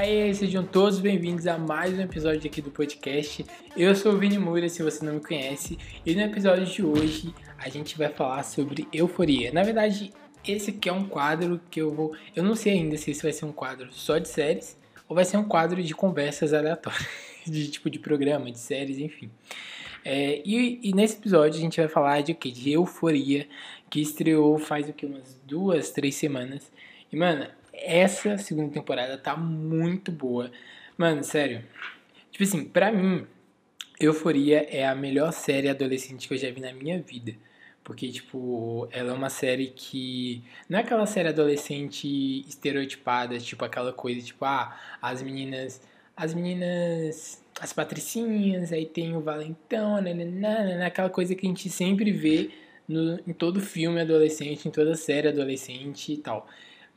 Aí, sejam todos bem-vindos a mais um episódio aqui do podcast. Eu sou o Vini Moura, se você não me conhece, e no episódio de hoje a gente vai falar sobre euforia. Na verdade, esse aqui é um quadro que eu vou. Eu não sei ainda se esse vai ser um quadro só de séries ou vai ser um quadro de conversas aleatórias, de tipo de programa, de séries, enfim. É, e, e, nesse episódio a gente vai falar de o que? De Euforia, que estreou faz o que? Umas duas, três semanas. E, mano, essa segunda temporada tá muito boa. Mano, sério. Tipo assim, pra mim, Euforia é a melhor série adolescente que eu já vi na minha vida. Porque, tipo, ela é uma série que. Não é aquela série adolescente estereotipada, tipo aquela coisa, tipo, ah, as meninas. As meninas. As patricinhas, aí tem o valentão, nananana, aquela coisa que a gente sempre vê no, em todo filme adolescente, em toda série adolescente e tal.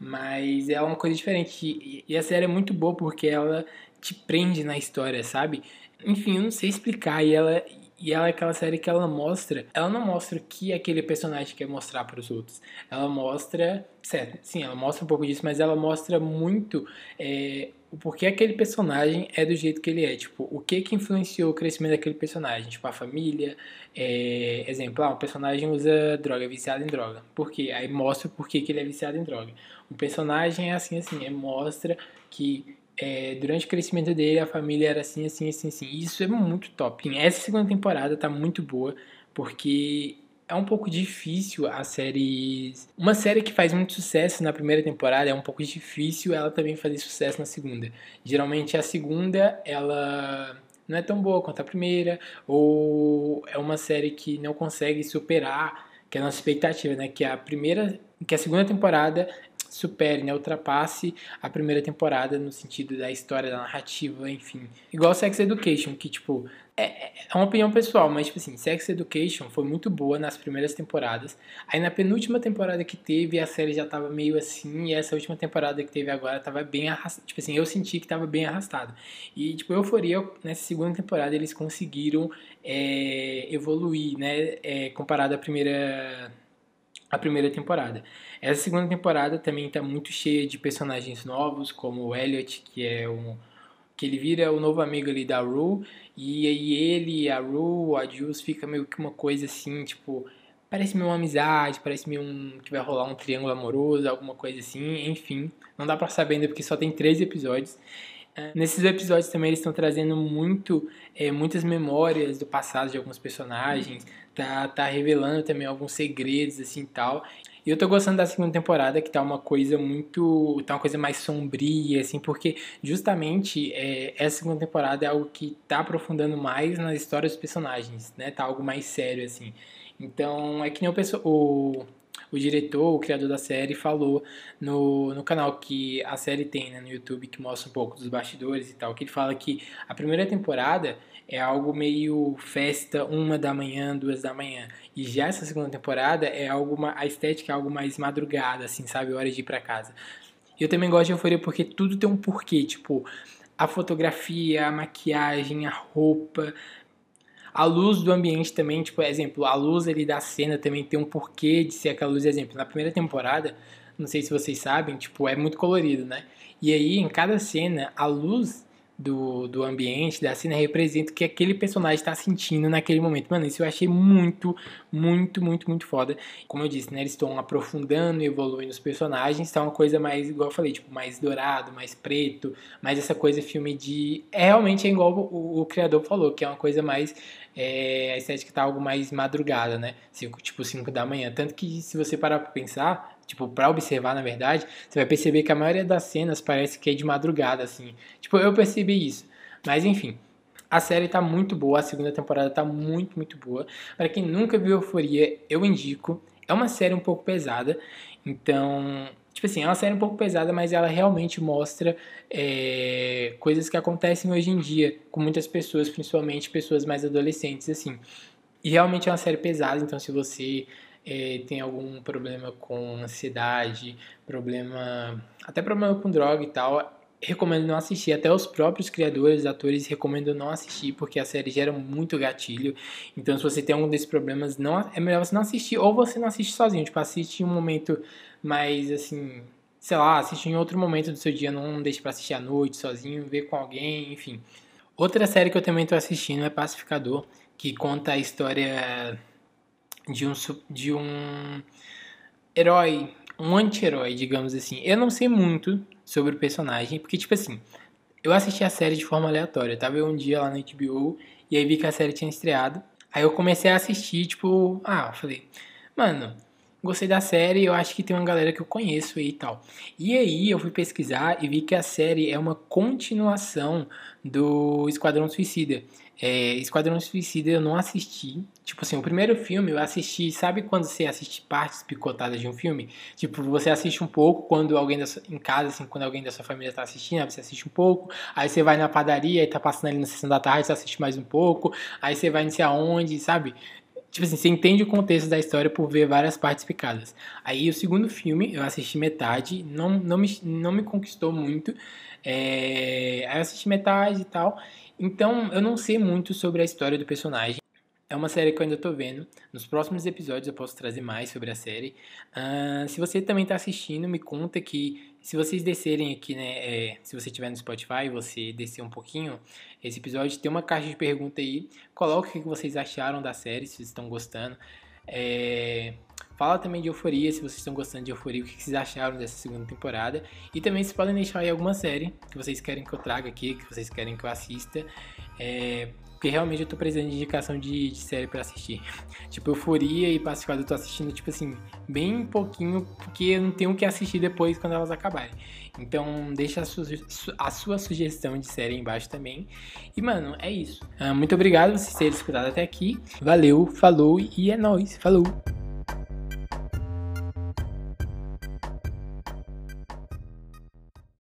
Mas é uma coisa diferente. E a série é muito boa porque ela te prende na história, sabe? Enfim, eu não sei explicar. E ela, e ela é aquela série que ela mostra. Ela não mostra o que aquele personagem quer mostrar para os outros. Ela mostra. Certo, sim, ela mostra um pouco disso, mas ela mostra muito é, o porquê aquele personagem é do jeito que ele é. Tipo, o que que influenciou o crescimento daquele personagem. Tipo, a família. É, exemplo, ah, um personagem usa droga, é viciado em droga. Por quê? Aí mostra por que, que ele é viciado em droga. O personagem é assim, assim. É, mostra que é, durante o crescimento dele a família era assim, assim, assim, assim. Isso é muito top. Essa segunda temporada tá muito boa. Porque é um pouco difícil a série. Uma série que faz muito sucesso na primeira temporada é um pouco difícil ela também fazer sucesso na segunda. Geralmente a segunda ela não é tão boa quanto a primeira, ou é uma série que não consegue superar que é a nossa expectativa, né? Que a primeira, que a segunda temporada supere, né, ultrapasse a primeira temporada no sentido da história, da narrativa, enfim. Igual Sex Education, que, tipo, é, é, é uma opinião pessoal, mas, tipo assim, Sex Education foi muito boa nas primeiras temporadas. Aí na penúltima temporada que teve, a série já tava meio assim, e essa última temporada que teve agora tava bem arrastada. Tipo assim, eu senti que tava bem arrastado. E, tipo, Euforia, nessa segunda temporada, eles conseguiram é, evoluir, né, é, comparado à primeira a primeira temporada. Essa segunda temporada também está muito cheia de personagens novos, como o Elliot, que é um que ele vira o novo amigo ali da Rue, e aí ele, a Rue, a Jules fica meio que uma coisa assim, tipo, parece meio uma amizade, parece meio um, que vai rolar um triângulo amoroso, alguma coisa assim, enfim, não dá para saber ainda porque só tem três episódios. É, nesses episódios também eles estão trazendo muito, é, muitas memórias do passado de alguns personagens, tá, tá revelando também alguns segredos assim tal. E eu tô gostando da segunda temporada, que tá uma coisa muito. tá uma coisa mais sombria, assim, porque justamente é, essa segunda temporada é algo que tá aprofundando mais na história dos personagens, né? Tá algo mais sério, assim. Então é que nem o, o, o diretor, o criador da série, falou no, no canal que a série tem né, no YouTube, que mostra um pouco dos bastidores e tal, que ele fala que a primeira temporada é algo meio festa, uma da manhã, duas da manhã. E já essa segunda temporada é algo, a estética é algo mais madrugada, assim, sabe? Hora de ir para casa. Eu também gosto de Euforia porque tudo tem um porquê, tipo, a fotografia, a maquiagem, a roupa, a luz do ambiente também, tipo, exemplo, a luz ali da cena também tem um porquê de ser aquela luz, exemplo, na primeira temporada, não sei se vocês sabem, tipo, é muito colorido, né? E aí, em cada cena, a luz do, do ambiente, da cena, representa o que aquele personagem está sentindo naquele momento. Mano, isso eu achei muito, muito, muito, muito foda. Como eu disse, né? Eles estão aprofundando e evoluindo os personagens. Tá uma coisa mais, igual eu falei, tipo, mais dourado, mais preto, mais essa coisa filme de. É realmente é igual o, o criador falou, que é uma coisa mais. É, a estética tá algo mais madrugada, né? Cinco, tipo 5 da manhã. Tanto que se você parar pra pensar, Tipo, pra observar, na verdade, você vai perceber que a maioria das cenas parece que é de madrugada, assim. Tipo, eu percebi isso. Mas enfim, a série tá muito boa, a segunda temporada tá muito, muito boa. Para quem nunca viu Euforia, eu indico. É uma série um pouco pesada, então, tipo assim, é uma série um pouco pesada, mas ela realmente mostra é, coisas que acontecem hoje em dia com muitas pessoas, principalmente pessoas mais adolescentes, assim. E realmente é uma série pesada, então se você é, tem algum problema com ansiedade, problema. até problema com droga e tal, recomendo não assistir. Até os próprios criadores, atores, recomendam não assistir, porque a série gera muito gatilho. Então, se você tem algum desses problemas, não é melhor você não assistir, ou você não assiste sozinho. Tipo, assiste em um momento mais assim. sei lá, assistir em outro momento do seu dia, não deixe para assistir à noite, sozinho, ver com alguém, enfim. Outra série que eu também tô assistindo é Pacificador, que conta a história de um, de um herói, um anti-herói, digamos assim. Eu não sei muito sobre o personagem, porque, tipo assim, eu assisti a série de forma aleatória. Eu tava um dia lá no HBO e aí vi que a série tinha estreado. Aí eu comecei a assistir, tipo, ah, eu falei, mano, gostei da série, eu acho que tem uma galera que eu conheço aí e tal. E aí eu fui pesquisar e vi que a série é uma continuação do Esquadrão Suicida. É, Esquadrão Suicida eu não assisti. Tipo assim, o primeiro filme eu assisti, sabe quando você assiste partes picotadas de um filme? Tipo, você assiste um pouco quando alguém da sua, em casa, assim, quando alguém da sua família tá assistindo, você assiste um pouco, aí você vai na padaria e tá passando ali na sessão da tarde, você assiste mais um pouco, aí você vai não sei aonde, sabe? Tipo assim, você entende o contexto da história por ver várias partes picadas. Aí o segundo filme, eu assisti metade, não, não, me, não me conquistou muito. É, aí eu assisti metade e tal. Então eu não sei muito sobre a história do personagem. É uma série que eu ainda tô vendo. Nos próximos episódios eu posso trazer mais sobre a série. Uh, se você também tá assistindo, me conta que se vocês descerem aqui, né? É, se você estiver no Spotify, você descer um pouquinho esse episódio, tem uma caixa de pergunta aí. Coloque o que vocês acharam da série, se vocês estão gostando. É, fala também de Euforia, se vocês estão gostando de Euforia, o que vocês acharam dessa segunda temporada. E também vocês podem deixar aí alguma série que vocês querem que eu traga aqui, que vocês querem que eu assista. É, porque realmente eu tô precisando de indicação de, de série para assistir. tipo, Euforia e Pacificado eu tô assistindo, tipo assim, bem pouquinho, porque eu não tenho o que assistir depois quando elas acabarem. Então, deixa a sua, a sua sugestão de série aí embaixo também. E, mano, é isso. Ah, muito obrigado por vocês terem escutado até aqui. Valeu, falou e é nóis. Falou!